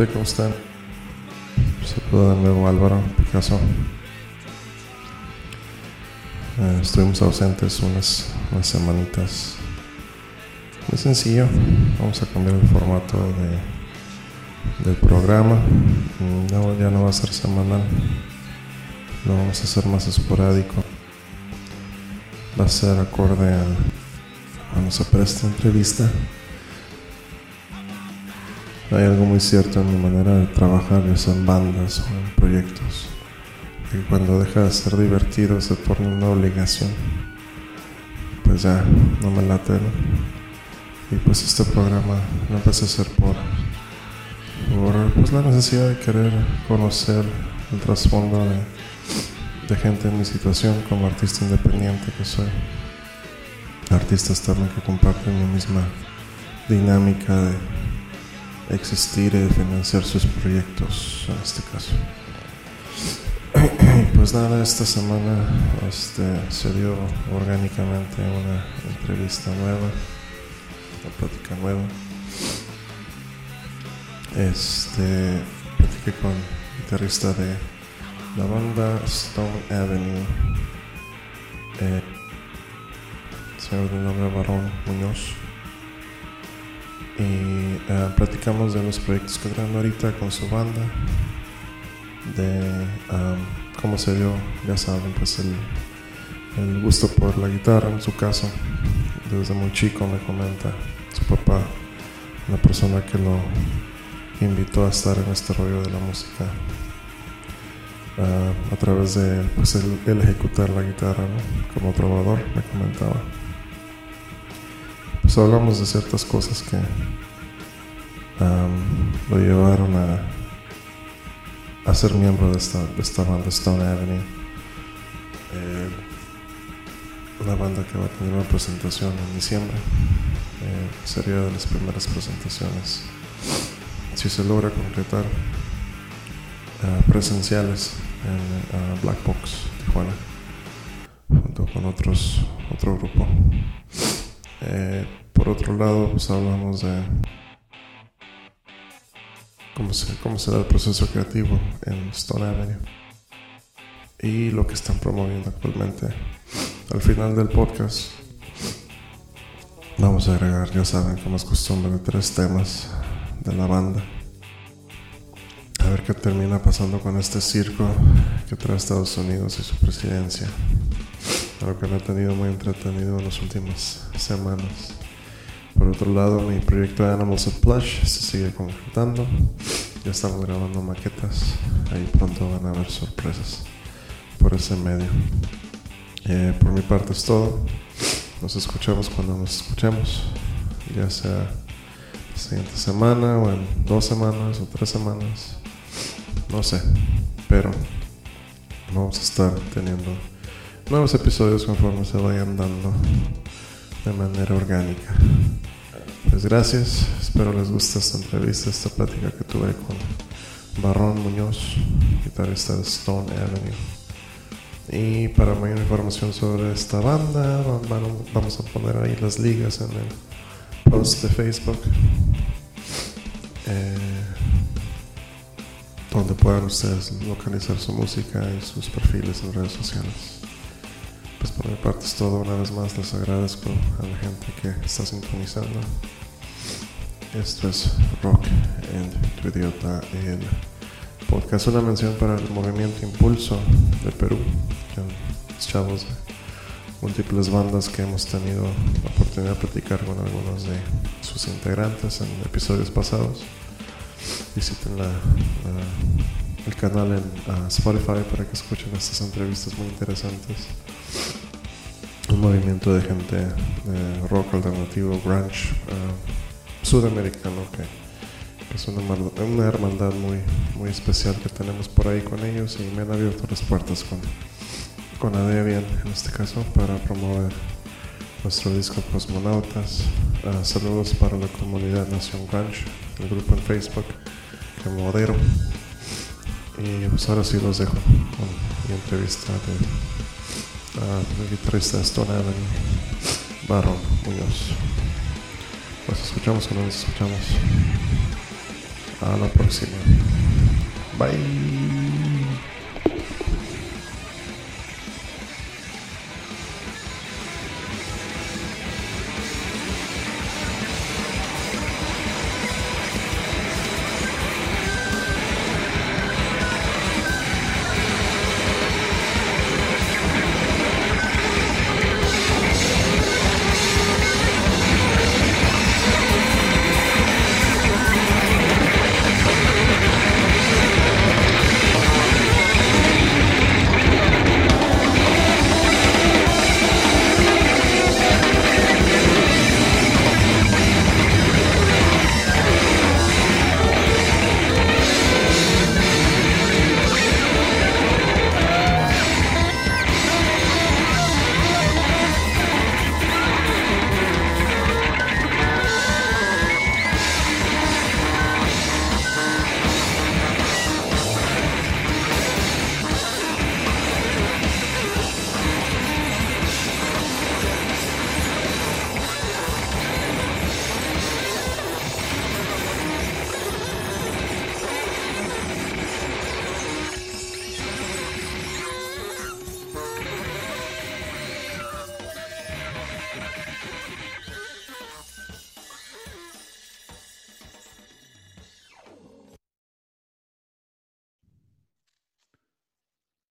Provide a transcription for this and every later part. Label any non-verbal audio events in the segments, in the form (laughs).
¿Qué tal gente? ¿Cómo están? Saludos de nuevo Álvaro Picasso. Eh, estuvimos ausentes unas, unas semanitas. Muy sencillo. Vamos a cambiar el formato de, del programa. No, ya no va a ser semanal. Lo vamos a hacer más esporádico. Va a ser acorde a, a nuestra presta entrevista. Hay algo muy cierto en mi manera de trabajar, ya sea en bandas o en proyectos, que cuando deja de ser divertido se torna una obligación. Pues ya, no me late, ¿no? Y pues este programa lo empecé a hacer por, por pues, la necesidad de querer conocer el trasfondo de, de gente en mi situación como artista independiente que soy. Artistas también que comparten mi misma dinámica de existir y financiar sus proyectos en este caso. (clears throat) Pues nada, esta semana este, se dio orgánicamente una entrevista nueva, una plática nueva. Este, platiqué con el guitarrista de la banda Stone Avenue, eh, señor de nombre Barón Muñoz y uh, platicamos de los proyectos que traen ahorita con su banda, de cómo se dio, ya saben, pues el, el, gusto por la guitarra en su caso. Desde muy chico me comenta su papá, una persona que lo invitó a estar en este rollo de la música. Uh, a través de pues, el, ejecutar la guitarra como trovador, me comentaba pues hablamos de ciertas cosas que lo llevaron a, ser miembro de esta, banda Stone Avenue. Eh, una banda que va a tener una presentación en diciembre. Eh, sería de las primeras presentaciones, si se logra concretar, uh, presenciales en uh, Black Box, Tijuana, junto con otros, otro grupo. Eh, por otro lado, pues hablamos de cómo se, da el proceso creativo en Stone Avenue y lo que están promoviendo actualmente. Al final del podcast vamos a agregar, ya saben, como es costumbre, tres temas de la banda. A ver qué termina pasando con este circo que trae Estados Unidos y su presidencia. Algo que me ha tenido muy entretenido en las últimas semanas. Por otro lado, mi proyecto de Animals of Plush se sigue concretando. Ya estamos grabando maquetas. Ahí pronto van a haber sorpresas por ese medio. Eh, por mi parte es todo. Nos escuchamos cuando nos escuchemos. Ya sea la siguiente semana o en dos semanas o tres semanas. No sé. Pero vamos a estar teniendo nuevos episodios conforme se vayan dando de manera orgánica. Pues gracias, espero les guste esta entrevista, esta plática que tuve con Barrón Muñoz, guitarrista de Stone Avenue. Y para mayor información sobre esta banda, vamos a poner ahí las ligas en el post de Facebook. Eh, donde puedan ustedes localizar su música y sus perfiles en redes sociales. Pues por mi parte es todo. Una vez más les agradezco a la gente que está sintonizando. Esto es Rock and Tu Idiota, el podcast. Una mención para el movimiento Impulso de Perú. Los chavos de múltiples bandas que hemos tenido la oportunidad de platicar con algunos de sus integrantes en episodios pasados. Visiten la, el canal en Spotify para que escuchen estas entrevistas muy interesantes movimiento de gente de rock alternativo, grunge, uh, sudamericano, que es una, hermandad muy, especial que tenemos por ahí con ellos y me han abierto las puertas con, con en este caso para promover nuestro disco Cosmonautas. Uh, saludos para la comunidad Nación Grunge, el grupo en Facebook que modero. Y pues ahora sí los dejo con mi entrevista de uh, el guitarrista Stone Avenue, Barón Muñoz. Nos escuchamos o no nos escuchamos. a la próxima. Bye.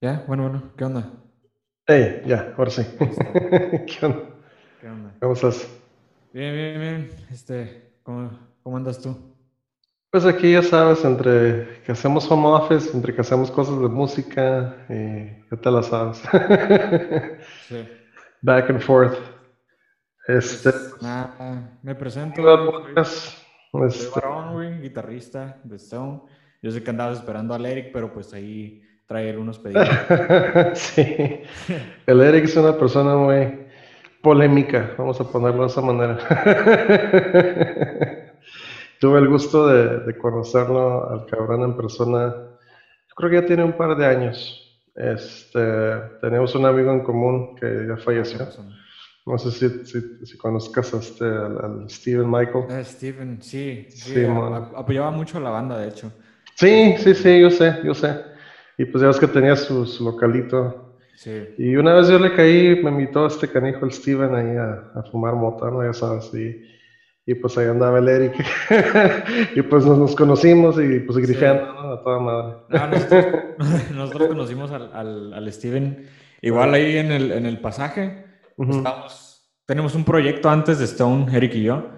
Ya, bueno, bueno, ¿qué onda? Hey, ya, ahora sí. (laughs) ¿Qué onda? ¿Qué onda? ¿Cómo estás? Bien, bien, bien. Este, ¿cómo, cómo andas tú? Pues aquí ya sabes, entre que hacemos home office, entre que hacemos cosas de música, y ya te la sabes. (laughs) Sí. Back and forth. Este, Nada, me presento. Podcast. Soy Este, Varón, güey, guitarrista de Stone. Yo sé que andabas esperando al Eric, pero pues ahí trae unos (laughs) pedidos. sí, el Eric es una persona muy polémica, vamos a ponerlo de esa manera. (laughs) Tuve el gusto de, de conocerlo al cabrón en persona, yo creo que ya tiene un par de años. Este, tenemos un amigo en común que ya falleció. No sé si, si, si conozcas a este, al, al Steven Michael. Eh, Steven, sí, sí, Sí, a- apoyaba mucho a la banda, de hecho. Sí, sí, sí, yo sé, yo sé. Y pues ya ves que tenía su, su localito. Sí. Y una vez yo le caí, me invitó este canijo, el Steven, ahí a, a fumar mota, ¿no? Ya sabes, y, y pues ahí andaba el Eric. (laughs) y pues nos, nos conocimos y pues grifeando, ¿no? A toda madre. No, nosotros, (laughs) nosotros conocimos al, al, al Steven igual ahí en el, en el pasaje. Estábamos- tenemos un proyecto antes de Stone, Eric y yo,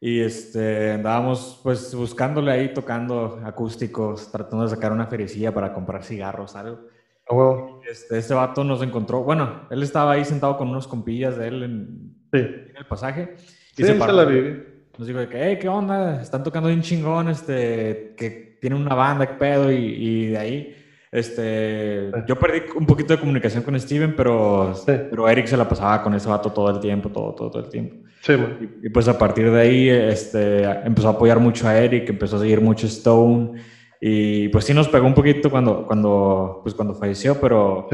y este, andábamos pues buscándole ahí tocando acústicos, tratando de sacar una ferecilla para comprar cigarros, algo. Ah, bueno, Este, este vato nos encontró, bueno, él estaba ahí sentado con unos compillas de él en, sí. en el pasaje. Sí, se paró. la viví. Nos dijo de que, hey, ¿qué onda? Están tocando bien chingón, este, que tienen una banda, qué pedo, y, y de ahí, este, yo perdí un poquito de comunicación con Steven, pero, Sí. pero Eric se la pasaba con ese vato todo el tiempo, todo, todo, todo el tiempo. Sí. Y, y pues a partir de ahí, este, empezó a apoyar mucho a Eric, empezó a seguir mucho Stone, y pues sí nos pegó un poquito cuando, cuando, pues cuando falleció, pero,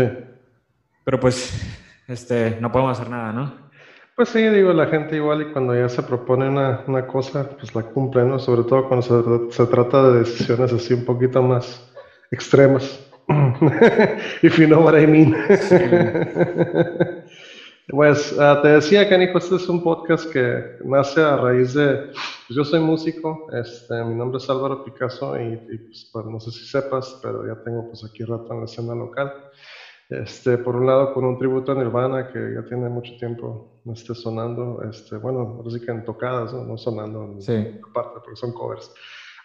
pero pues, este, no podemos hacer nada, ¿no? Pues sí, digo, la gente igual y cuando ya se propone una, una cosa, pues la cumple, ¿no? Sobre todo cuando se, se trata de decisiones así un poquito más extremas. (laughs) If you know what I mean. (laughs) Pues ah, te decía, Canijo, este es un podcast que nace a raíz de, pues yo soy músico, este, mi nombre es Álvaro Picasso y, y, pues, pues, no sé si sepas, pero ya tengo pues aquí rato en la escena local. Este, por un lado, con un tributo a Nirvana que ya tiene mucho tiempo este, sonando, este, bueno, ahora sí que en tocadas, no, no sonando en Sí. aparte, porque son covers.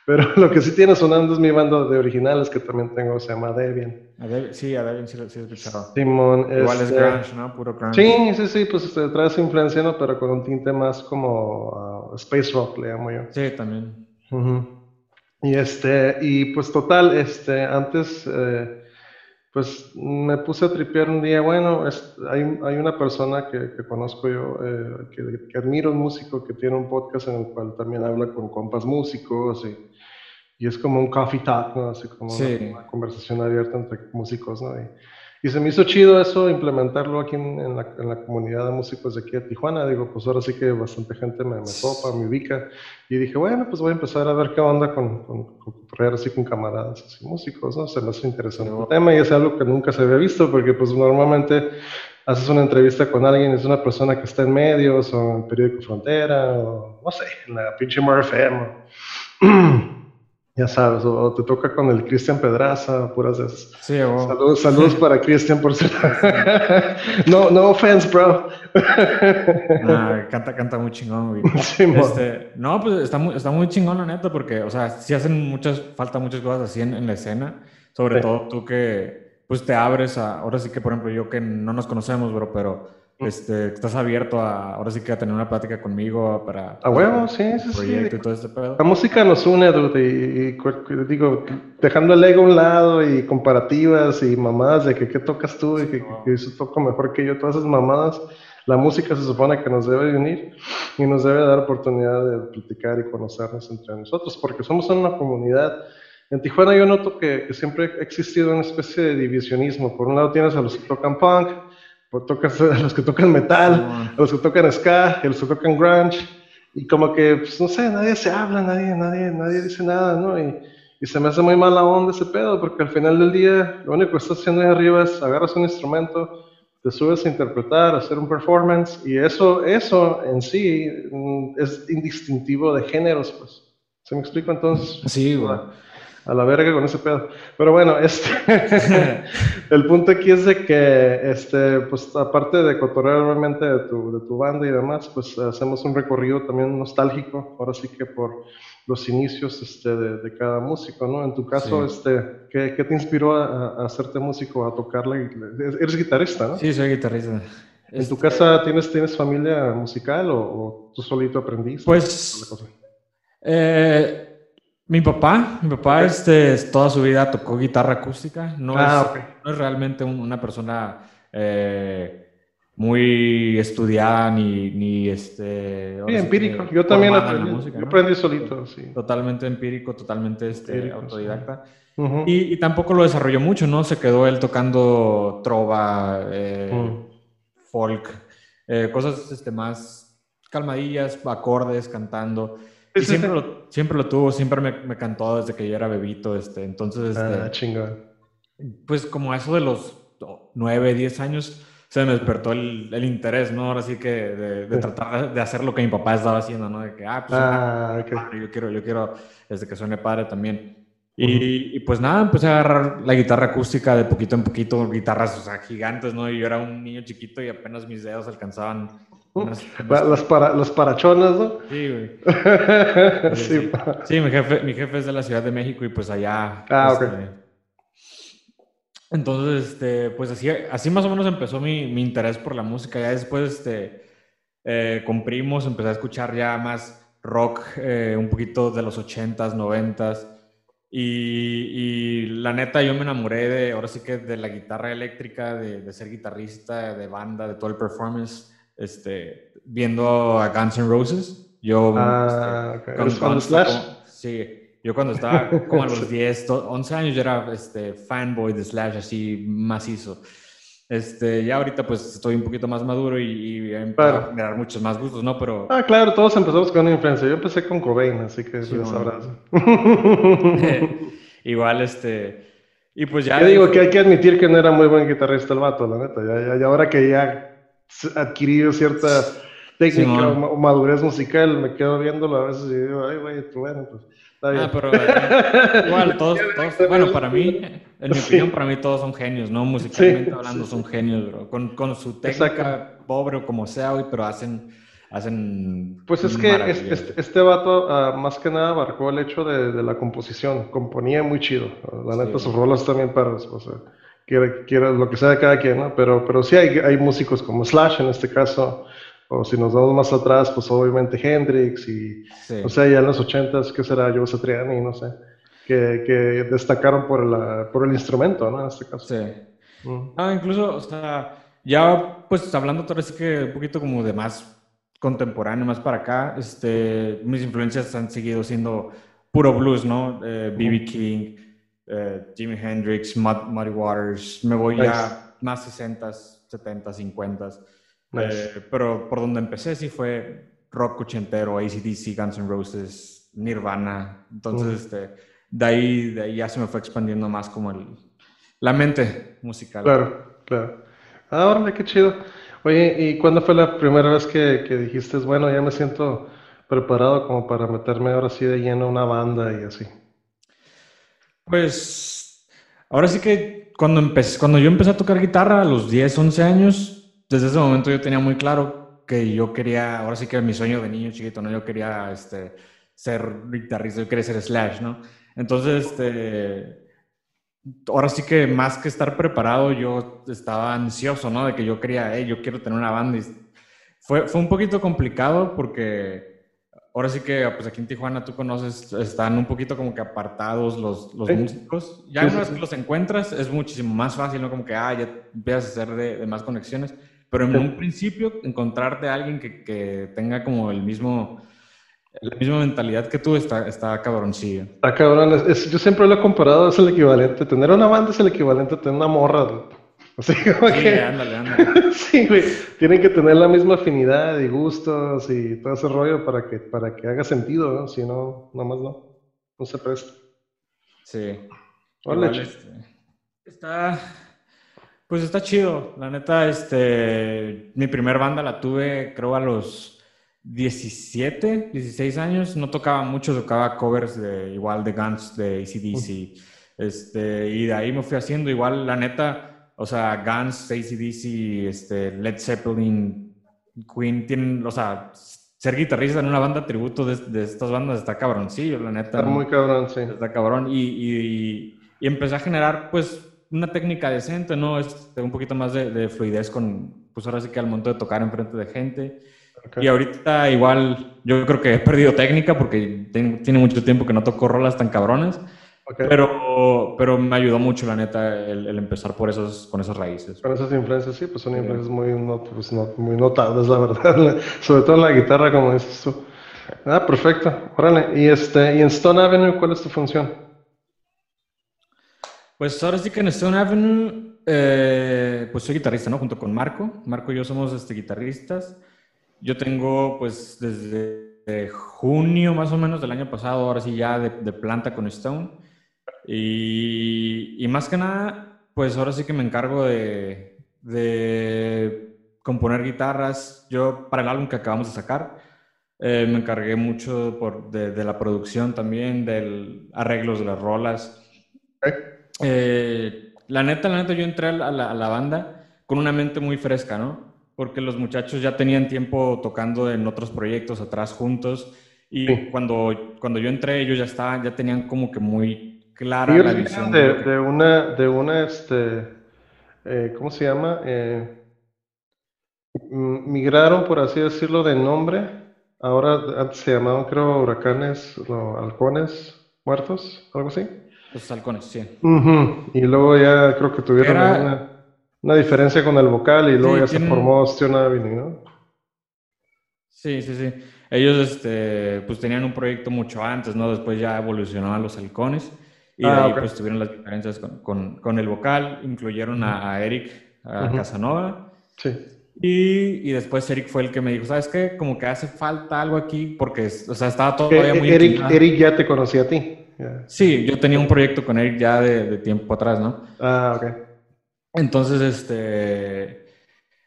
Pero (laughs) lo que sí tiene sonando es mi banda de originales que también tengo, se llama Debian. Sí, a Devin sí, lo- sí he escuchado. Simón, Igual es este, grunge, ¿no? Puro grunge. Sí, sí, sí, pues este, trae su influencia, ¿no? Pero con un tinte más como ah, space rock, le llamo yo. Sí, también. Y este, y pues total, este, antes, eh, pues me puse a tripear un día, bueno, es- hay, hay una persona que, que conozco yo, eh, que, que admiro, un músico que tiene un podcast en el cual también habla con compas músicos y, y es como un coffee talk, ¿no? Así como Sí. una, una conversación abierta entre músicos, ¿no? Y, Y se me hizo chido eso, implementarlo aquí en, la, en, la, comunidad de músicos de aquí de Tijuana. Digo, pues ahora sí que bastante gente me, me topa, me ubica. Y dije, bueno, pues voy a empezar a ver qué onda con, con, con así con camaradas, así músicos, ¿no? Se me hace interesante el tema y es algo que nunca se había visto porque pues normalmente haces una entrevista con alguien, es una persona que está en medios o en periódico Frontera o no sé, en la pinche MRFM. (clears throat) ya sabes, o, te toca con el Cristian Pedraza, puras esas. Sí, saludos, saludos para Cristian por ser. no, no offense, bro. canta, canta muy chingón, güey. (laughs) este, no, pues está muy, está muy chingón, la neta, porque, o sea, sí hacen muchas, falta muchas cosas así en, la escena, sobre todo tú que, pues te abres a, ahora sí que, por ejemplo, yo que no nos conocemos, bro, pero este, estás abierto a, ahora sí que a tener una plática conmigo para... A huevo, sí, sí, proyecto y todo este pedo. La música nos une, dude, y, digo, dejando el ego a un lado y comparativas y mamadas de que qué tocas tú y que, eso toca mejor que yo, todas esas mamadas, la música se supone que nos debe unir y nos debe dar oportunidad de platicar y conocernos entre nosotros, porque somos una comunidad. En Tijuana yo noto que, que siempre ha existido una especie de divisionismo. Por un lado tienes a los que tocan punk, pues tocas a los que tocan metal, a los que tocan ska, a los que tocan grunge, y como que, pues, no sé, nadie se habla, nadie, nadie, nadie dice nada, ¿no? Y, y, se me hace muy mala onda ese pedo, porque al final del día, lo único que estás haciendo ahí arriba es agarras un instrumento, te subes a interpretar, a hacer un performance, y eso, eso en sí mm, es indistintivo de géneros, pues. ¿Se me explica entonces? Sí, güey a la verga con ese pedo. Pero bueno, este, (laughs) el punto aquí es de que, este, pues aparte de cotorrear realmente de tu, de tu banda y demás, pues hacemos un recorrido también nostálgico, ahora sí que por los inicios este, de, cada músico, ¿no? En tu caso, este, ¿qué, ¿qué, te inspiró a, hacerte músico, a tocarla? Eres guitarrista, ¿no? Sí, soy guitarrista. ¿En tu este casa tienes, tienes familia musical o, tú solito aprendiste? Pues, eh, mi papá, mi papá este, toda su vida tocó guitarra acústica. No, ah, es, no es, realmente una persona eh, muy estudiada ni, ni este. Sí, empírico. Yo también aprendí, yo aprendí solito. Sí. Totalmente empírico, totalmente este, autodidacta. y, y, tampoco lo desarrolló mucho, ¿no? Se quedó él tocando trova, eh, folk, eh, cosas este, más calmadillas, acordes, cantando siempre, lo, siempre lo tuvo, siempre me, me, cantó desde que yo era bebito, este, entonces... Ah, este, Pues como eso de los 9, 10 años se me despertó el, el interés, ¿no? Ahora sí que de, tratar de hacer lo que mi papá estaba haciendo, ¿no? De que, ah, pues ah, yo quiero, yo quiero, desde que suene padre también. Y, y, pues nada, empecé a agarrar la guitarra acústica de poquito en poquito, guitarras, o sea, gigantes, ¿no? Y yo era un niño chiquito y apenas mis dedos alcanzaban (laughs) las, para, los parachonas, ¿no? Sí, güey. (laughs) sí, mi, jefe, mi jefe es de la Ciudad de México y pues allá. Ah, ok. Este, entonces, este, pues así, así más o menos empezó mi, mi interés por la música. Ya después, este, eh, con primos, empecé a escuchar ya más rock, eh, un poquito de los 80s, 90s. Y, y, la neta, yo me enamoré de, ahora sí que de la guitarra eléctrica, de, de ser guitarrista, de banda, de todo el performance este, viendo a Guns N' Roses. Yo, ah, este, cuando, Slash? sí, yo cuando estaba como a los (laughs) 10, 11 años, yo era este, fanboy de Slash, así macizo. Este, ya ahorita pues estoy un poquito más maduro y, y a generar muchos más gustos, ¿no? Pero... Ah, claro, todos empezamos con una influencia. Yo empecé con Cobain, así que sí, sabrás. (laughs) Igual, este... Y pues ya... Yo digo que hay que admitir que no era muy buen guitarrista el vato, la neta. Ya, ya, ya ahora que ya adquirido cierta técnica o madurez musical, me quedo viéndolo a veces y digo, ay, güey, bueno, pues. Ah, pero eh, igual, (laughs) todos, todos, bueno, para mí, en mi opinión, para mí todos son genios, ¿no? Musicalmente hablando, son genios, bro. Con, con su técnica, pobre o como sea, hoy, pero hacen, hacen. Pues es que este, este, vato, uh, más que nada, abarcó el hecho de, de, la composición. Componía muy chido. La neta, sus rolas también para. O sea, quiera, lo que sea de cada quien, ¿no? Pero, pero sí hay, hay músicos como Slash en este caso, o si nos vamos más atrás, pues obviamente Hendrix y, o sea, ya en los ochentas, ¿qué será? Joe Satriani, no sé, que, que destacaron por, la, por el instrumento, ¿no? En este caso. Sí. Mm. Ah, incluso, o sea, ya pues hablando todo así que un poquito como de más contemporáneo, más para acá, este, mis influencias han seguido siendo puro blues, ¿no? B.B. Eh, King, eh, Jimi Hendrix, Muddy Waters, me voy ya más 60, 70, 50. pero por donde empecé sí fue rock ochentero, ACDC, Guns N' Roses, Nirvana. Entonces, este, de, ahí, de ahí ya se me fue expandiendo más como el, la mente musical. Claro, claro. Ah, qué chido. Oye, ¿y cuándo fue la primera vez que, que dijiste, bueno, ya me siento preparado como para meterme ahora sí de lleno a una banda y así? Pues ahora sí que cuando, empecé, cuando yo empecé a tocar guitarra a los 10, 11 años, desde ese momento yo tenía muy claro que yo quería, ahora sí que mi sueño de niño chiquito, ¿no? Yo quería este, ser guitarrista, yo quería ser Slash, ¿no? Entonces, este, ahora sí que más que estar preparado, yo estaba ansioso, ¿no? De que yo quería, hey, yo quiero tener una banda. Fue, fue un poquito complicado porque ahora sí que, pues aquí en Tijuana tú conoces, están un poquito como que apartados los, los músicos. Ya una vez que los encuentras es muchísimo más fácil, ¿no? Como que, ah, ya empiezas a hacer de, de más conexiones. Pero en un principio, encontrarte a alguien que, que tenga como el mismo la misma mentalidad que tú está, está cabroncillo. Está cabrón. yo siempre lo he comparado, es el equivalente. Tener una banda es el equivalente a tener una morra. (laughs) Así como sí, que... ándale, ándale. (laughs) sí, güey. Tienen que tener la misma afinidad y gustos y todo ese rollo para que, para que haga sentido, ¿no? Si no, nada más no. No se presta. Sí. Hola. Este, está... Pues está chido. La neta, este... Mi primer banda la tuve, creo, a los 17, 16 años, no tocaba mucho, tocaba covers de igual de Guns, de ACDC. Este, y de ahí me fui haciendo igual, la neta, o sea, Guns, ACDC, este, Led Zeppelin, Queen, tienen, o sea, ser guitarrista en una banda tributo de, estas bandas está cabroncillo, la neta. Está muy cabrón, sí. Está cabrón. Y, y, y, empecé a generar, pues, una técnica decente, ¿no? Este, un poquito más de, de, fluidez con, pues ahora sí que al momento de tocar enfrente de gente. Y ahorita igual yo creo que he perdido técnica porque tiene mucho tiempo que no toco rolas tan cabronas. Pero, pero me ayudó mucho, la neta, el, empezar por esos, con esas raíces. Con esas influencias, sí, pues son influencias muy, pues, muy notables, la verdad. (laughs) Sobre todo en la guitarra, como dices tú. Ah, perfecto. Órale. Y, este, y en Stone Avenue, ¿cuál es tu función? Pues ahora sí que en Stone Avenue, eh, pues soy guitarrista, ¿no? Junto con Marco. Marco y yo somos este, guitarristas. Yo tengo, pues, desde junio más o menos del año pasado, ahora sí ya de, planta con Stone. Y, y, más que nada, pues ahora sí que me encargo de, de componer guitarras. Yo, para el álbum que acabamos de sacar, eh, me encargué mucho por, de, de, la producción también, del arreglos de las rolas. Eh, la neta, la neta, yo entré a la, a la banda con una mente muy fresca, ¿no? porque los muchachos ya tenían tiempo tocando en otros proyectos atrás juntos y cuando, cuando yo entré ellos ya estaban, ya tenían como que muy clara la visión. De, de, una, de una, este, eh, ¿cómo se llama? Eh, migraron, por así decirlo, de nombre. Ahora antes se llamaban, creo, huracanes, no, halcones muertos, algo así. Los halcones, sí. Y luego ya creo que tuvieron una una diferencia con el vocal y luego ya se formó Stone Avenue, ¿no? Sí, sí, sí. Ellos este, pues tenían un proyecto mucho antes, ¿no? Después ya evolucionaron a los halcones y ah, ahí pues tuvieron las diferencias con, con, el vocal, incluyeron a, Eric, a Casanova. Sí. Y, y, después Eric fue el que me dijo, ¿sabes qué? Como que hace falta algo aquí porque, o sea, estaba todavía muy... Eric, Eric ya te conocía a ti. Sí, yo tenía un proyecto con Eric ya de, de tiempo atrás, ¿no? Ah, ok. Entonces, este,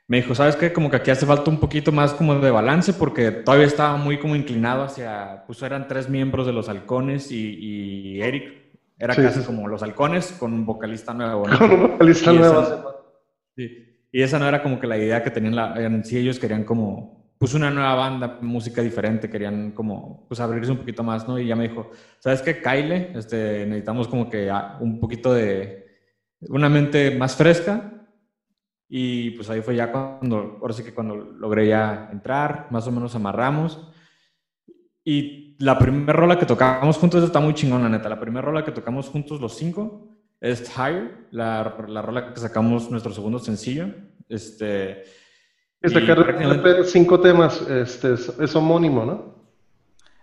me dijo, ¿sabes qué? Como que aquí hace falta un poquito más como de balance porque todavía estaba muy como inclinado hacia, pues eran tres miembros de los halcones y, Eric era casi como los halcones con un vocalista nuevo. (laughs) Con un vocalista nuevo. sí. Y esa no era como que la idea que tenían la, en sí, ellos querían como, pues una nueva banda, música diferente, querían como, pues abrirse un poquito más, ¿no? Y ya me dijo, ¿sabes qué? Kyle, este, necesitamos como que un poquito de una mente más fresca. Y pues ahí fue ya cuando, ahora sí que cuando logré ya entrar, más o menos amarramos. Y la primera rola que tocamos juntos está muy chingona, neta. La primera rola que tocamos juntos los cinco es Higher, la, la rola que sacamos nuestro segundo sencillo. Este, este cinco temas, este, es, homónimo, ¿no?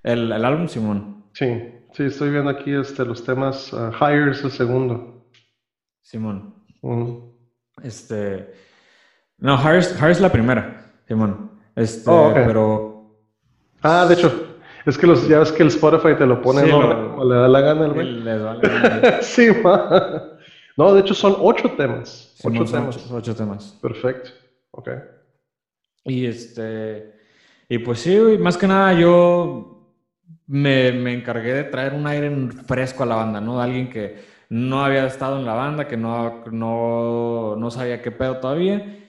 El, el, álbum Simón. Sí, sí, estoy viendo aquí este, los temas. Uh, Higher es el segundo. Simón. Este. No, Harris, Harris la primera, Simón. Este, Oh, pero. Ah, de hecho, es que los, ya ves que el Spotify te lo pone Sí, lo- como le da la gana el güey. les vale. (laughs) Sí, ma. No, de hecho son ocho temas. Ocho temas. ocho, ocho temas. Perfecto. Ok. Y este. Y pues sí, más que nada yo me, me encargué de traer un aire fresco a la banda, ¿no? De alguien que no había estado en la banda, que no, no, no sabía qué pedo todavía.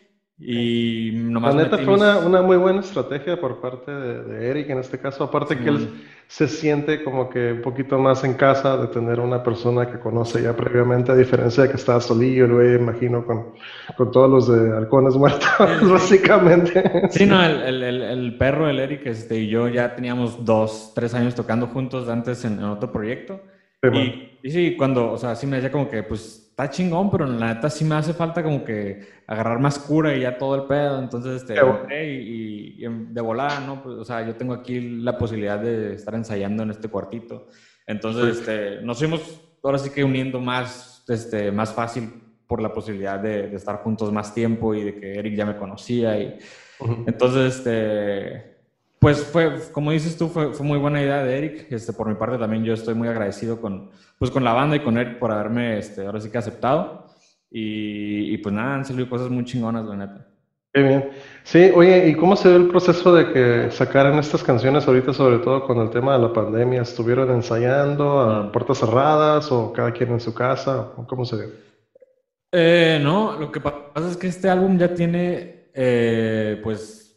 Y La nomás neta metí fue mis- una, una muy buena estrategia por parte de, de Eric en este caso. Aparte que él se siente como que un poquito más en casa de tener una persona que conoce ya previamente, a diferencia de que estaba solillo, güey, imagino, con, con todos los de halcones (laughs) muertos, básicamente. Sí, no, el, el, el, el perro, el Eric, este, y yo ya teníamos dos, tres años tocando juntos antes en, en otro proyecto. Sí. Y, y sí, cuando, o sea, sí me decía como que, pues, está chingón, pero la neta sí me hace falta como que agarrar más cura y ya todo el pedo. Entonces, este, y, y- y en- de volada, ¿no? Pues, o sea, yo tengo aquí la posibilidad de estar ensayando en este cuartito. Entonces, este, nos fuimos ahora sí que uniendo más, este, más fácil por la posibilidad de, de estar juntos más tiempo y de que Eric ya me conocía y entonces, este, pues fue, como dices tú, fue, fue muy buena idea de Eric. Este, por mi parte también yo estoy muy agradecido con, pues, con la banda y con Eric por haberme, este, ahora sí que aceptado. Y, y pues nada, han salido cosas muy chingonas, la neta. Qué bien. Sí, oye, ¿y cómo se dio el proceso de que sacaran estas canciones ahorita, sobre todo con el tema de la pandemia? ¿Estuvieron ensayando a Mm. puertas cerradas o cada quien en su casa? ¿O ¿Cómo se dio? Eh, no, lo que pasa es que este álbum ya tiene, eh, pues,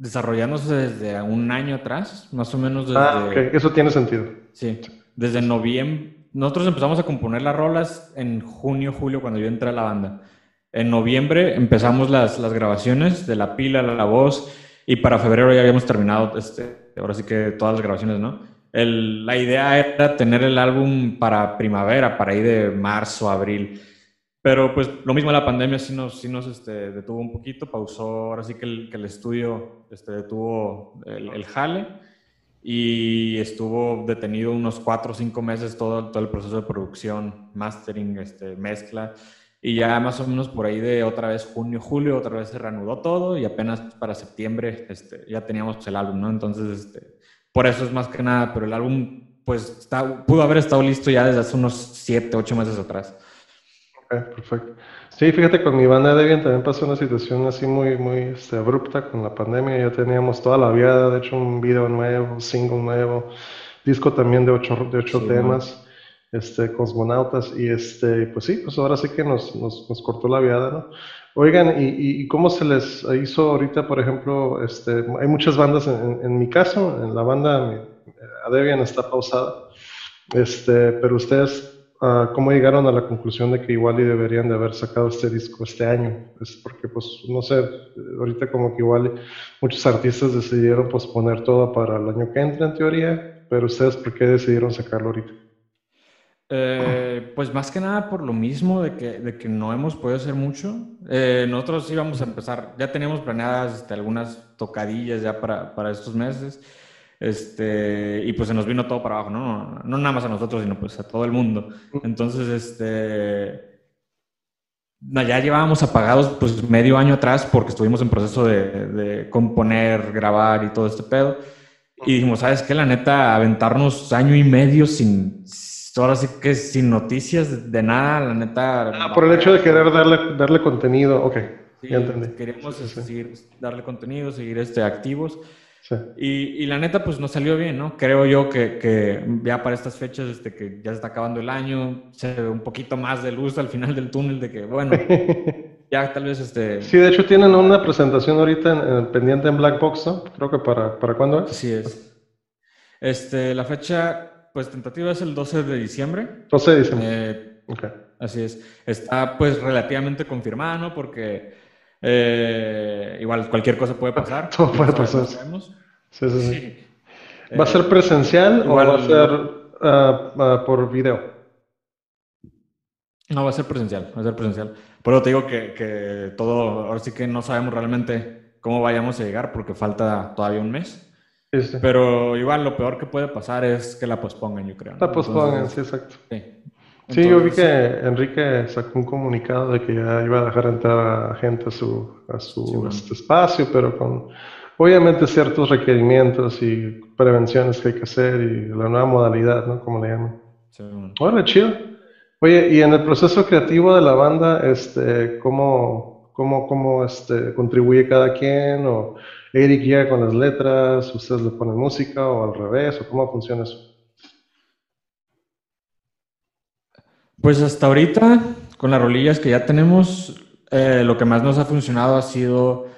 desarrollándose desde un año atrás, más o menos desde... Ah, ok, eso tiene sentido. Sí, desde noviembre. Nosotros empezamos a componer las rolas en junio, julio, cuando yo entré a la banda. En noviembre empezamos las, las grabaciones de la pila, la, la voz, y para febrero ya habíamos terminado, este, ahora sí que todas las grabaciones, ¿no? El- la idea era tener el álbum para primavera, para ahí de marzo, abril. Pero pues lo mismo la pandemia sí nos, sí nos este, detuvo un poquito, pausó, ahora sí que el, que el estudio este, detuvo el, el jale y estuvo detenido unos cuatro o cinco meses todo, todo el proceso de producción, mastering, este, mezcla. Y ya más o menos por ahí de otra vez junio, julio, otra vez se reanudó todo y apenas para septiembre este, ya teníamos el álbum, ¿no? Entonces, este, por eso es más que nada, pero el álbum pues está, pudo haber estado listo ya desde hace unos siete, ocho meses atrás. Perfecto. Sí, fíjate, con mi banda Debian también pasó una situación así muy, muy este, abrupta con la pandemia. Ya teníamos toda la viada, de hecho, un video nuevo, un single nuevo, disco también de ocho, de ocho Sí, temas, este, Cosmonautas. Y este, pues sí, pues ahora sí que nos, nos, nos cortó la viada, ¿no? Oigan, ¿y, y, cómo se les hizo ahorita, por ejemplo, este, hay muchas bandas, en, en- mi caso, en la banda, mi, Debian está pausada, este, pero ustedes ah, ¿cómo llegaron a la conclusión de que igual y deberían de haber sacado este disco este año? Es porque, pues, no sé, ahorita como que igual muchos artistas decidieron posponer todo para el año que entra en teoría, pero ustedes, ¿por qué decidieron sacarlo ahorita? Eh, pues más que nada por lo mismo de que, de que no hemos podido hacer mucho. Eh, nosotros íbamos a empezar, ya teníamos planeadas este, algunas tocadillas ya para, para estos meses. Este, y pues se nos vino todo para abajo, ¿no? No, no nada más a nosotros, sino pues a todo el mundo. Entonces, este, ya llevábamos apagados pues medio año atrás porque estuvimos en proceso de, de componer, grabar y todo este pedo. Y dijimos, ¿sabes qué? La neta, aventarnos año y medio sin, ahora sí que sin noticias de, nada, la neta. Ah, por el hecho de querer darle, darle contenido, ok, Sí, ya entendí. queríamos Sí, sí. seguir, darle contenido, seguir este, activos. Sí. Y, y la neta, pues nos salió bien, ¿no? Creo yo que, que ya para estas fechas, este, que ya se está acabando el año, se ve un poquito más de luz al final del túnel, de que, bueno, (laughs) ya tal vez este... Sí, de hecho tienen una presentación ahorita en, en- pendiente en Black Box, ¿no? Creo que para, ¿para cuándo es? Así es. Este, la fecha, pues tentativa es el 12 de diciembre. 12 de diciembre. Eh. Así es. Está pues relativamente confirmada, ¿no? Porque eh, igual cualquier cosa puede pasar. (laughs) Todo puede pasar. Sí, sí. ¿Va a ser Eh, presencial igual- o va a ser ah, ah, por video? No, va a ser presencial, va a ser presencial. Pero te digo que, que todo, ahora sí que no sabemos realmente cómo vayamos a llegar porque falta todavía un mes. Sí, sí. Pero igual lo peor que puede pasar es que la pospongan, yo creo. ¿no? La pospongan, Entonces, sí, exacto. sí. Sí, yo vi que Enrique sacó un comunicado de que ya iba a dejar entrar a gente a su, a su este espacio, pero con obviamente ciertos requerimientos y prevenciones que hay que hacer y la nueva modalidad, ¿no? Como le llaman. Sí, bueno. chido. Oye, y en el proceso creativo de la banda, este, ¿cómo, cómo, cómo este, contribuye cada quien? ¿O Eric llega con las letras, ustedes le ponen música o al revés? ¿O cómo funciona eso? Pues hasta ahorita, con las rolillas que ya tenemos, eh, lo que más nos ha funcionado ha sido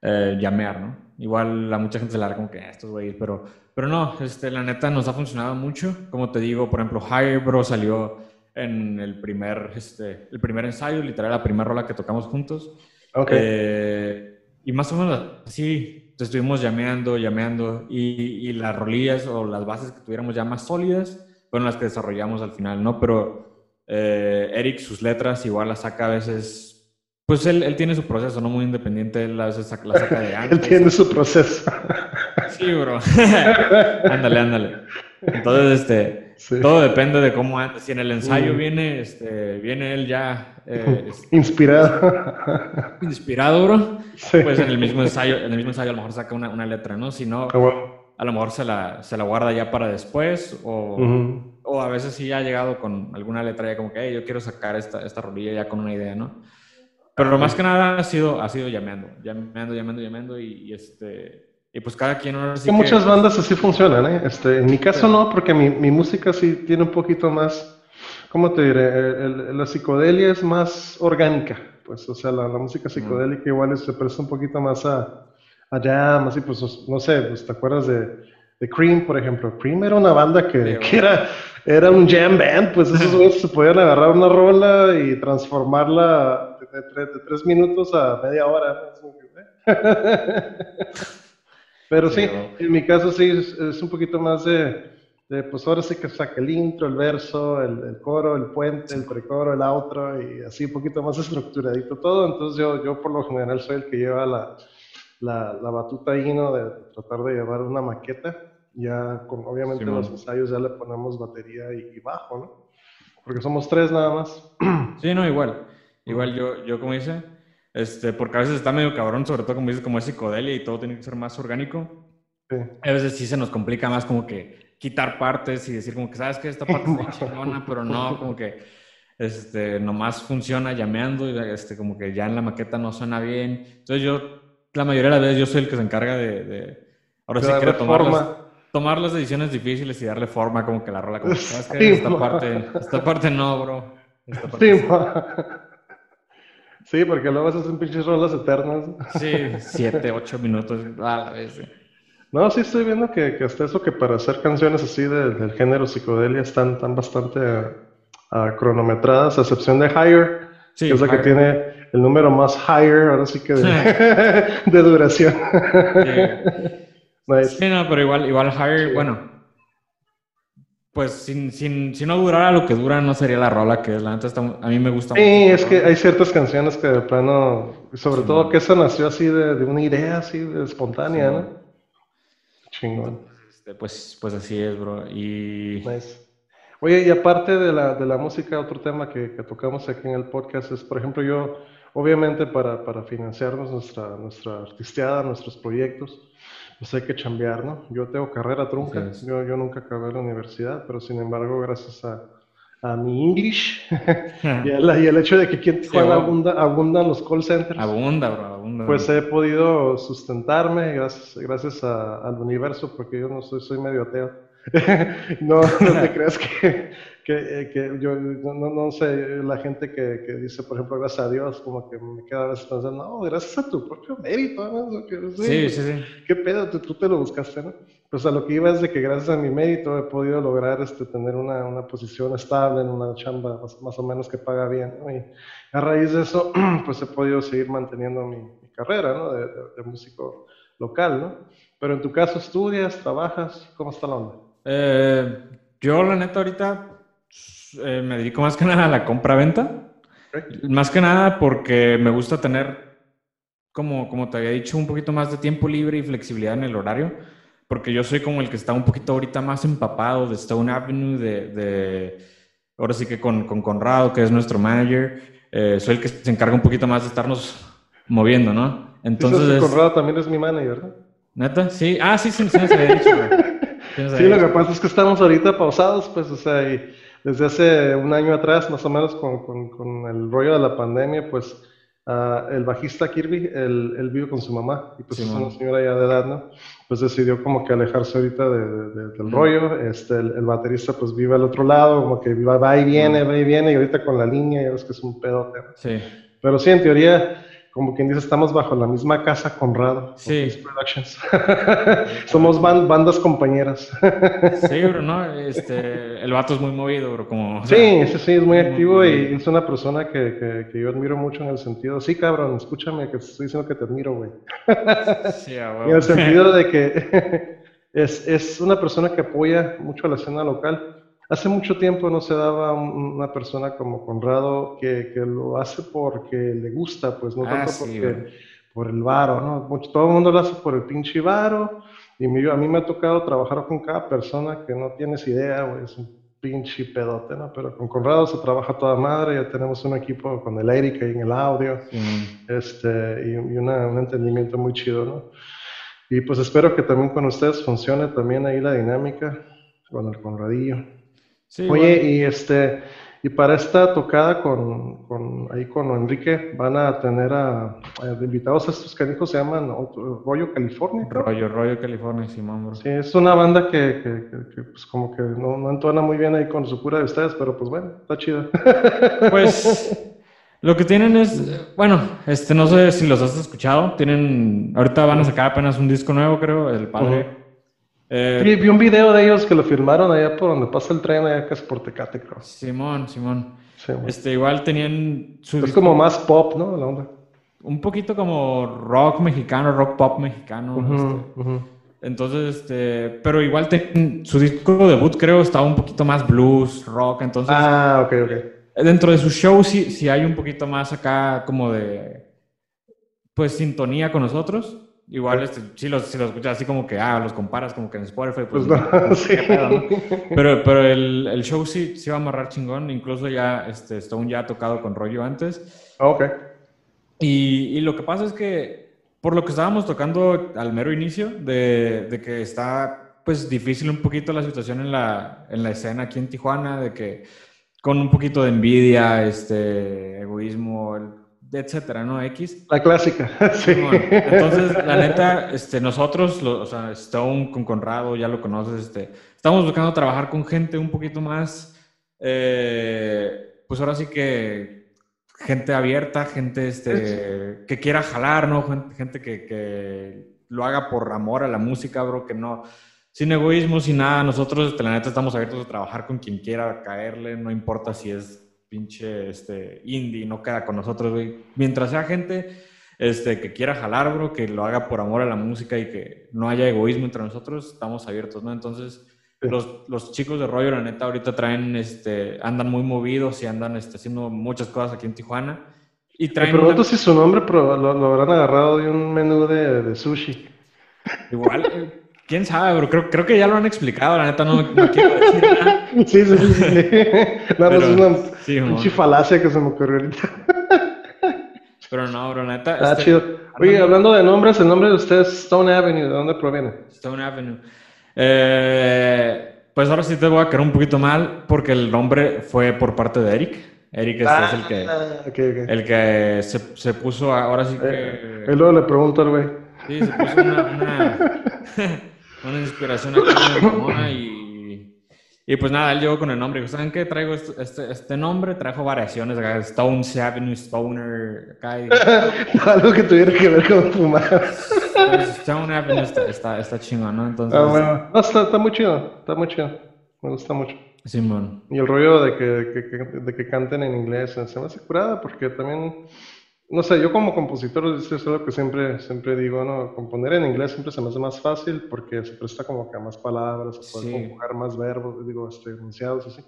eh, llamear, ¿no? Igual a mucha gente se la da como que ah, estos güeyes, pero, pero no, este, la neta nos ha funcionado mucho. Como te digo, por ejemplo, Higher Bro salió en el primer, este, el primer ensayo, literal, la primera rola que tocamos juntos. Ok. Eh, y más o menos así, estuvimos llameando, llameando, y, y las rolillas o las bases que tuviéramos ya más sólidas fueron las que desarrollamos al final, ¿no? Pero eh, Eric, sus letras igual las saca a veces. Pues él, él tiene su proceso, no muy independiente, él a veces saca, la saca de (laughs) antes. él tiene su proceso. (laughs) sí, bro. (laughs) ándale, ándale. Entonces, este, todo depende de cómo antes. Si en el ensayo mm. viene, este, viene él ya eh, este, inspirado. inspirado, bro. Pues en el mismo ensayo, en el mismo ensayo a lo mejor saca una, una letra, ¿no? Si no, ah, a lo mejor se la, se la guarda ya para después o, o, a veces sí ha llegado con alguna letra ya como que yo quiero sacar esta, esta rolilla ya con una idea, ¿no? Pero lo más que nada ha sido, ha sido llamando, llamando, llamando, llamando y, este... Y pues cada quien ahora sí Muchas bandas así funcionan, ¿eh? Este, en mi caso no, porque mi, mi, música sí tiene un poquito más, ¿cómo te diré? la psicodelia es más orgánica, pues, o sea, la, la música psicodélica igual se presta un poquito más a, allá, así, pues, no sé, pues, ¿te acuerdas de, de, Cream, por ejemplo? Cream era una banda que, que era, era un jam band, pues esos güeyes se podían agarrar una rola y transformarla de, tres minutos a media hora. (laughs) Pero sí, en mi caso sí, es, un poquito más de, de, pues ahora sí que saca el intro, el verso, el, el, coro, el puente, el precoro, el outro y así un poquito más estructuradito todo. Entonces yo, yo por lo general soy el que lleva la, la, la batuta ahí, ¿no? De tratar de llevar una maqueta. Ya, con, obviamente, en los ensayos ya le ponemos batería y, bajo, ¿no? Porque somos tres nada más. (clears throat) Sí, no, igual. Igual yo, yo como dice, este, porque a veces está medio cabrón, sobre todo como dices, como es psicodelia y todo tiene que ser más orgánico. Sí. A veces sí se nos complica más como que quitar partes y decir como que, ¿sabes que Esta (laughs) parte es chingona, pero no, como que este, nomás funciona llameando y este, como que ya en la maqueta no suena bien. Entonces yo la mayoría de las veces yo soy el que se encarga de, ahora sí quiero tomar las, tomar las decisiones difíciles y darle forma como que la rola como, ¿sabes qué? esta parte, esta parte no, bro. sí, sí, porque luego esas son pinches rolas eternas. Sí, siete, ocho minutos a la vez. No, sí estoy viendo que, que, hasta eso que para hacer canciones así del género psicodelia están, están bastante uh, cronometradas, a excepción de Higher, que es la que tiene el número más higher, ahora sí que de, (laughs) duración. Sí, no, pero igual, igual higher, bueno, pues sin, sin, si no durara lo que dura, no sería la rola que es. La neta a mí me gusta sí, mucho. Sí, es que hay ciertas canciones que de plano, sobre todo que esa nació así de, de, una idea así de espontánea, ¿no? Chingón. Este, pues, pues así es, bro. Y. Oye, y aparte de la, de la música, otro tema que, que, tocamos aquí en el podcast es, por ejemplo, yo Obviamente para, para financiarnos nuestra, nuestra artisteada, nuestros proyectos, pues hay que chambear, ¿no? Yo tengo carrera trunca, yo, yo nunca acabé la universidad, pero sin embargo, gracias a, a mi English (laughs) y, el, hecho de que aquí en Tijuana abunda, abundan los call centers. Abunda, bro, abunda. Pues he podido sustentarme gracias, gracias al universo, porque yo no soy, soy medio ateo. (laughs) no, no te creas que, que, eh, que yo no, no, sé, la gente que, que, dice, por ejemplo, gracias a Dios, como que me queda a veces pensando, no, gracias a tu propio mérito, ¿no? sí, sí, sí. ¿Qué pedo? Tú, te lo buscaste, ¿no? Pues a lo que iba es de que gracias a mi mérito he podido lograr este, tener una, una posición estable en una chamba más, o menos que paga bien, ¿no? Y a raíz de eso, (clears throat) pues he podido seguir manteniendo mi, carrera, ¿no? De, de, músico local, ¿no? Pero en tu caso, ¿estudias, trabajas? ¿Cómo está la onda? Eh, yo, la neta, ahorita eh, me dedico más que nada a la compra-venta. Más que nada porque me gusta tener, como, como te había dicho, un poquito más de tiempo libre y flexibilidad en el horario. Porque yo soy como el que está un poquito ahorita más empapado de Stone Avenue, de, ahora sí que con, con Conrado, que es nuestro manager, eh, soy el que se encarga un poquito más de estarnos moviendo, ¿no? Entonces... Conrado también es mi manager, ¿no? ¿Neta? Sí. Ah, sí, sí, sí, había dicho. (laughs) sí, lo que pasa es que estamos ahorita pausados, pues, o sea, y desde hace un año atrás, más o menos, con, con, con el rollo de la pandemia, pues, uh, el bajista Kirby, él, él, vive con su mamá, y pues es una señora ya de edad, ¿no? Pues decidió como que alejarse ahorita de, de, del rollo, este, el, el, baterista pues vive al otro lado, como que va, va y viene, va y viene, y ahorita con la línea, ya ves que es un pedote. Sí. Pero sí, en teoría como quien dice, estamos bajo la misma casa Conrado. Sí. Productions. (laughs) Somos bandas compañeras. sí, bro, ¿no? Este, el vato es muy movido, bro. Como, sí, sí, sí, es muy activo y es una persona que, que, yo admiro mucho en el sentido, sí, cabrón, escúchame, que te estoy diciendo que te admiro, güey. (laughs) sí. En el sentido de que (laughs) es, es una persona que apoya mucho a la escena local Hace mucho tiempo no se daba una persona como Conrado que, que lo hace porque le gusta, pues no ah, tanto porque, por el varo, ¿no? todo el mundo lo hace por el pinche varo. Y a mí me ha tocado trabajar con cada persona que no tienes idea, güey, es un pinche pedote, ¿no? Pero con Conrado se trabaja toda madre, ya tenemos un equipo con el Eric y en el audio, este, y, y un entendimiento muy chido, ¿no? Y pues espero que también con ustedes funcione también ahí la dinámica con el Conradillo. Oye, y este, y para esta tocada con, con, ahí con Enrique van a tener a, invitados a estos canijos, se llaman Rollo California. Rollo, Rollo California, Simón. Sí, es una banda que, que, que, pues como que no, no, entona muy bien ahí con su cura de ustedes, pero pues bueno, está chido. (laughs) Pues lo que tienen es, bueno, este, no sé si los has escuchado, tienen, ahorita van a sacar apenas un disco nuevo, creo, El Padre. Eh, vi, un video de ellos que lo filmaron allá por donde pasa el tren, allá que es por Tecate, creo. Simón, Simón. Este, igual tenían su Es como más pop, ¿no? La onda. Un poquito como rock mexicano, rock pop mexicano. Este. Entonces, este, pero igual su disco debut creo estaba un poquito más blues, rock, entonces... Ah, ok, ok. Dentro de su show sí, sí hay un poquito más acá como de, pues, sintonía con nosotros. Igual, este, si los, si los escuchas así como que, ah, los comparas como que en Spotify, pues, pues no, (laughs) sí. Pero, pero el, el, show sí, sí va a amarrar chingón, incluso ya este, Stone ya ha tocado con rollo antes. Ah, ok. Y, y, lo que pasa es que, por lo que estábamos tocando al mero inicio, de, de, que está, pues, difícil un poquito la situación en la, en la escena aquí en Tijuana, de que con un poquito de envidia, este, egoísmo, el etcétera, ¿no? X. La clásica, (laughs) sí. entonces, la neta, este, nosotros, o sea, Stone con Conrado, ya lo conoces, este, estamos buscando trabajar con gente un poquito más, eh, pues ahora sí que gente abierta, gente este, que quiera jalar, ¿no? Gente, que, que, lo haga por amor a la música, bro, que no, sin egoísmo, sin nada. Nosotros, este, la neta, estamos abiertos a trabajar con quien quiera caerle, no importa si es pinche este, indie no queda con nosotros, güey. Mientras sea gente este, que quiera jalar, bro, que lo haga por amor a la música y que no haya egoísmo entre nosotros, estamos abiertos, ¿no? Entonces, los, los, chicos de rollo, la neta, ahorita traen, este, andan muy movidos y andan este, haciendo muchas cosas aquí en Tijuana. Y traen Me pregunto si su nombre pero lo, lo, habrán agarrado de un menú de, de sushi. Igual, eh, quién sabe, bro. Creo, creo que ya lo han explicado, la neta, no, no quiero decir nada. (laughs) Sí, sí, sí. sí. (laughs) Nada es una sí, falacia que se me ocurrió ahorita. (laughs) Pero no, bro, neta. Ah, este, chido. Oye, hablando de nombres, el nombre de ustedes es Stone Avenue, ¿de dónde proviene? Stone Avenue. Eh, pues ahora sí te voy a quedar un poquito mal, porque el nombre fue por parte de Eric. Eric es, el que, ah, okay, okay. El que se, se, puso, ahora sí que... Eh, él luego le pregunto al güey. Sí, se puso una, una, una inspiración acá y y pues nada, él llegó con el nombre. ¿Saben qué? Traigo este, este, este nombre, trajo variaciones acá, Stone Avenue, Stoner, acá. Y... (laughs) Algo que tuviera que ver con fumar. Pues, Stone Avenue está, está, está chingón, ¿no? Entonces... Ah, bueno. No, está, está, muy chido, está muy chido. Me gusta mucho. Simón. Y el rollo de que, que, de que canten en inglés se me hace curada porque también no sé, yo como compositor, eso es lo que siempre, siempre digo, ¿no? Componer en inglés siempre se me hace más fácil porque se presta como que a más palabras, se puede conjugar más verbos, digo, este, enunciados así.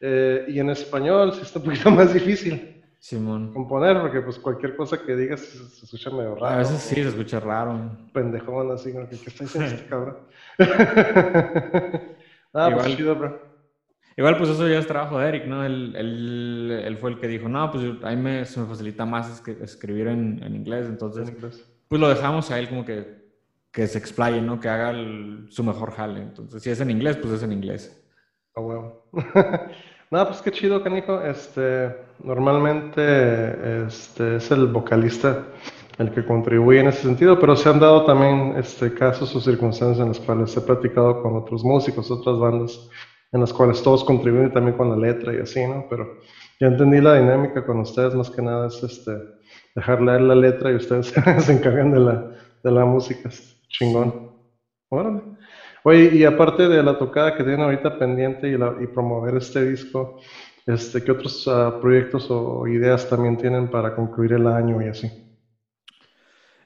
Eh, y en español sí está un (laughs) poquito más difícil. Simón. Componer, porque pues cualquier cosa que digas se, escucha medio raro. A veces sí se escucha raro. Pendejón, así, como que ¿qué está diciendo este (laughs) cabrón? (laughs) ah, pues chido, bro. Igual, pues eso ya es trabajo de Eric, ¿no? Él, él, él fue el que dijo, no, pues a mí me, se me facilita más escribir en, en inglés, entonces, pues lo dejamos a él como que, que se explaye, ¿no? Que haga su mejor jale. Entonces, si es en inglés, pues es en inglés. Ah, huevo. (laughs) no, pues qué chido, canijo. Este, normalmente este, es el vocalista el que contribuye en ese sentido, pero se han dado también este, casos o circunstancias en las cuales he platicado con otros músicos, otras bandas, en las cuales todos contribuyen también con la letra y así, ¿no? Pero ya entendí la dinámica con ustedes, más que nada es este, dejar leer la letra y ustedes (laughs) se encargan de la, de la música. Chingón. Órale. Oye, y aparte de la tocada que tienen ahorita pendiente y, la, y promover este disco, este, ¿qué otros uh, proyectos o ideas también tienen para concluir el año y así?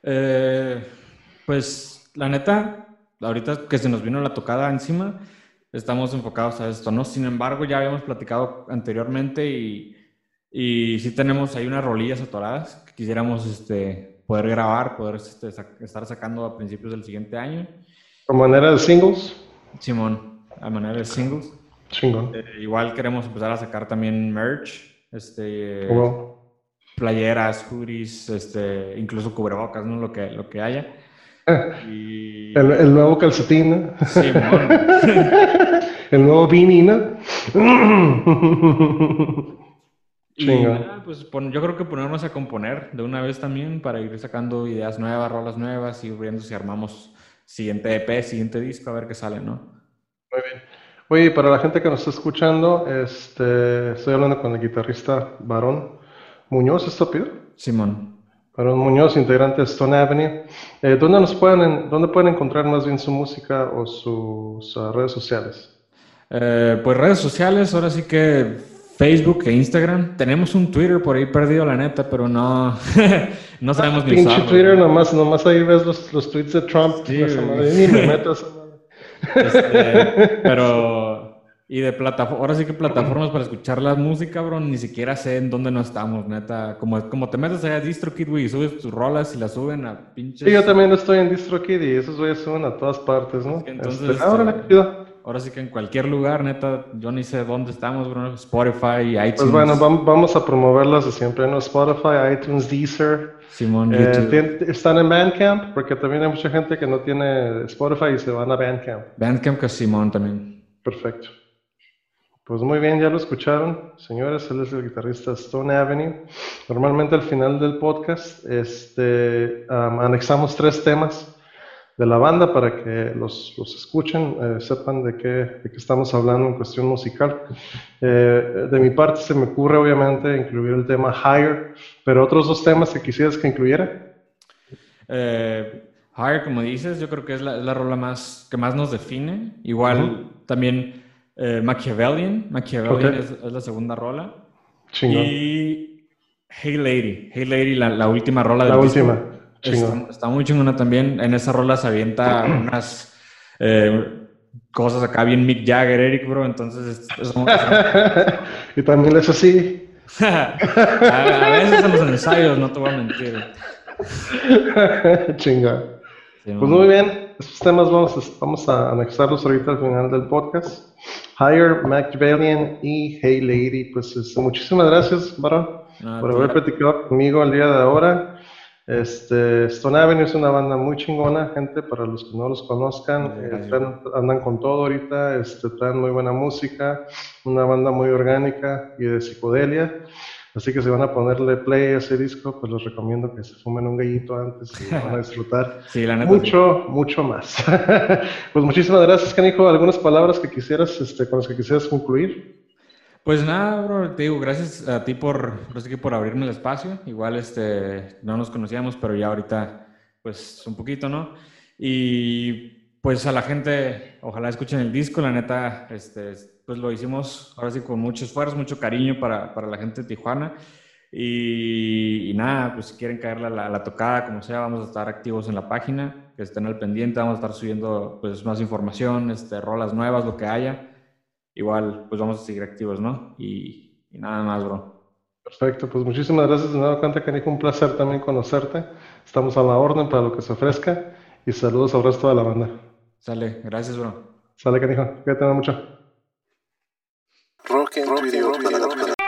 Eh, pues la neta, ahorita que se nos vino la tocada encima, estamos enfocados a esto, ¿no? Sin embargo, ya habíamos platicado anteriormente y, y sí tenemos ahí unas rolillas atoradas que quisiéramos este, poder grabar, poder este, estar sacando a principios del siguiente año. ¿A manera de singles? Simón, a manera de singles. Chingón. Eh, igual queremos empezar a sacar también merch, este, playeras, hoodies, este, incluso cubrebocas, ¿no? Lo que, lo que haya. Y... El, nuevo calcetín, ¿no? Sí, (laughs) el nuevo beanie, ¿no? y pues yo creo que ponernos a componer de una vez también para ir sacando ideas nuevas, rolas nuevas y viendo si armamos siguiente EP, siguiente disco, a ver qué sale, ¿no? Muy bien. Oye, para la gente que nos está escuchando, este, estoy hablando con el guitarrista Varón. Muñoz, ¿está pido? Simón. Aaron Muñoz, integrante de Stone Avenue. Eh, ¿dónde, nos pueden, ¿Dónde pueden encontrar más bien su música o sus uh, redes sociales? Eh, pues redes sociales, ahora sí que Facebook e Instagram. Tenemos un Twitter por ahí perdido, la neta, pero no, (laughs) no sabemos ni Pinche Twitter, nomás, nomás ahí ves los, los tweets de Trump. Sí, me (laughs) metas. Este, pero y de plataforma, ahora sí que plataformas para escuchar la música, bro, ni siquiera sé en dónde no estamos, neta. Como, como te metes allá a DistroKid, güey, y subes tus rolas y las suben a pinches... Sí, yo también estoy en DistroKid y esos güeyes suben a todas partes, ¿no? entonces, este, ahora, ahora, sí que en cualquier lugar, neta, yo ni sé dónde estamos, bro. Spotify, iTunes. Pues bueno, vamos a promoverlas de siempre, ¿no? Spotify, iTunes, Deezer. Simón, eh, ¿Están en Bandcamp? Porque también hay mucha gente que no tiene Spotify y se van a Bandcamp. Bandcamp que Simón también. Perfecto. Pues muy bien, ya lo escucharon, señores, él es el guitarrista Stone Avenue. Normalmente al final del podcast este, anexamos tres temas de la banda para que los, los escuchen, eh, sepan de qué, de qué estamos hablando en cuestión musical. Eh, de mi parte se me ocurre obviamente incluir el tema Higher, pero otros dos temas que quisieras que incluyera. Eh, higher, como dices, yo creo que es la, la rola más, que más nos define. Igual también eh, Machiavellian. Machiavellian es, la segunda rola. Y Hey Lady. Hey Lady, la, última rola del La última. Está, muy chingona también. En esa rola se avienta (clears throat) unas eh, cosas acá bien Mick Jagger, Eric, bro. Entonces, (laughs) y también es así. (laughs) a, veces en los ensayos, no te voy a mentir. (laughs) Chinga. Pues muy bien. Estos temas vamos a, vamos a anexarlos ahorita al final del podcast. Higher, Machiavellian y Hey Lady. Pues este, muchísimas gracias, Barón, por haber platicado conmigo el día de ahora. Este, Stone Avenue es una banda muy chingona, gente, para los que no los conozcan. Eh, andan con todo ahorita, este, traen muy buena música, una banda muy orgánica y de psicodelia. Así que si van a ponerle play a ese disco, pues les recomiendo que se fumen un gallito antes y van a disfrutar (laughs) mucho, mucho más. (laughs) pues muchísimas gracias, Canijo. ¿Algunas palabras que quisieras, este, con las que quisieras concluir? Pues nada, bro, te digo, gracias a ti por, por abrirme el espacio. Igual este, no nos conocíamos, pero ya ahorita, pues un poquito, ¿no? Y pues a la gente, ojalá escuchen el disco, la neta, este, pues lo hicimos ahora sí con mucho esfuerzo, mucho cariño para, para la gente de Tijuana. Y, nada, pues si quieren caerle a la, tocada, como sea, vamos a estar activos en la página, que estén al pendiente, vamos a estar subiendo pues más información, este, rolas nuevas, lo que haya. Igual, pues vamos a seguir activos, ¿no? Y, nada más, bro. Perfecto, pues muchísimas gracias de nuevo, Canta Canijo, un placer también conocerte. Estamos a la orden para lo que se ofrezca y saludos al resto de la banda. Sale, gracias, bro. Sale, Canijo, cuídate mucho. Rock en tu idioma.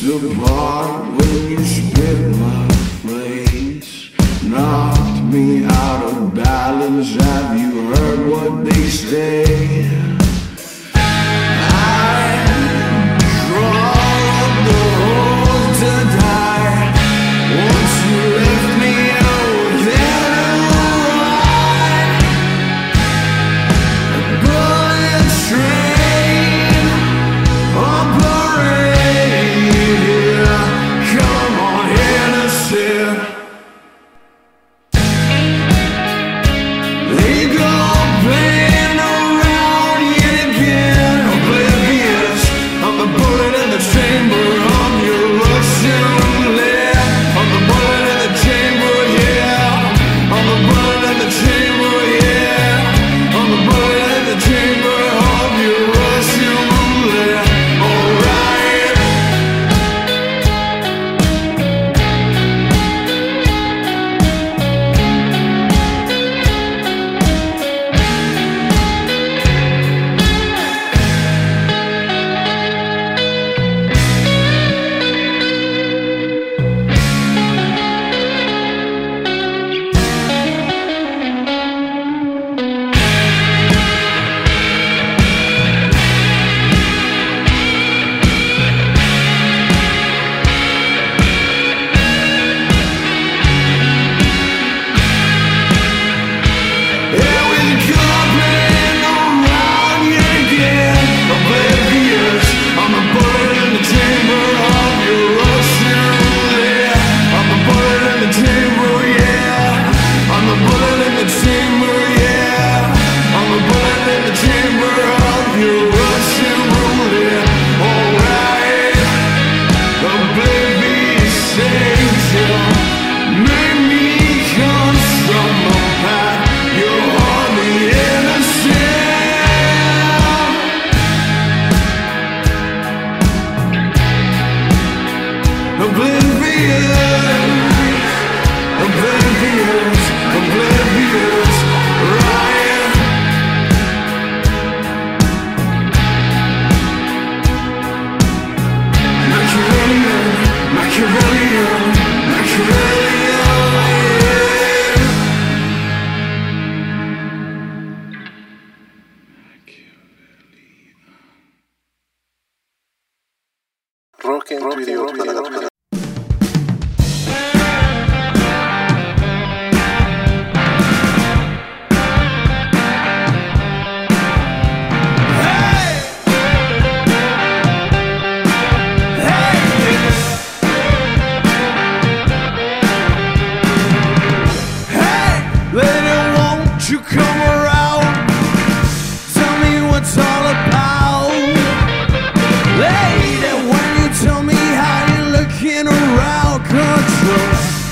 to the bar when you spit my face. Knocked me out of balance. Have you heard what they say?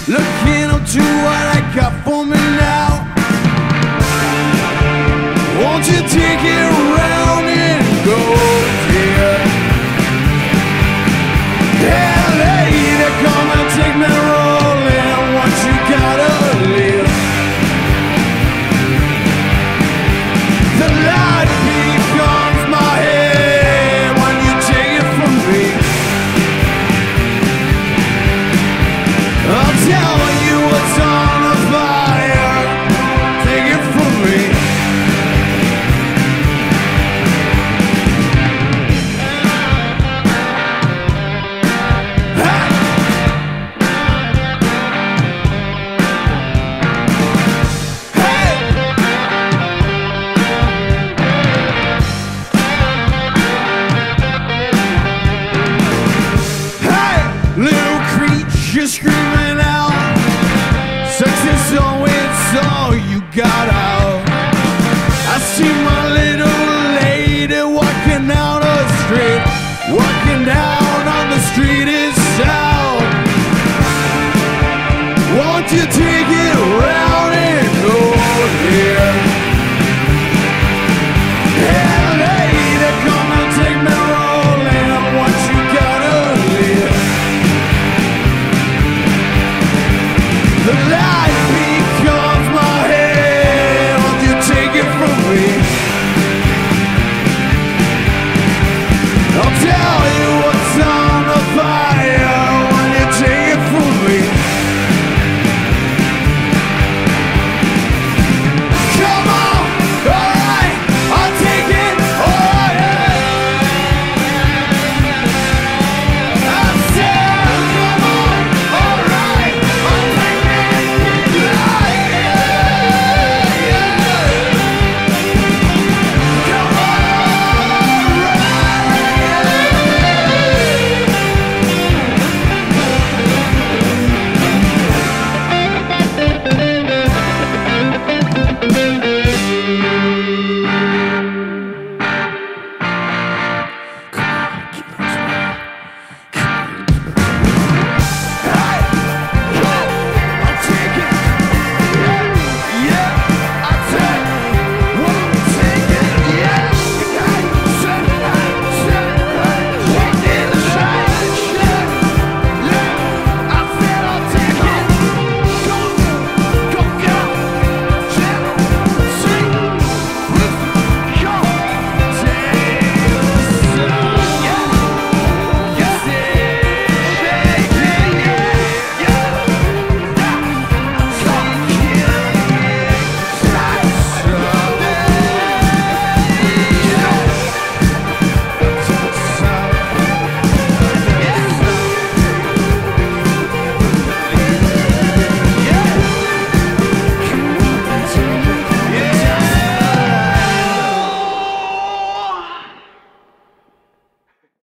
Looking to what I got for me now.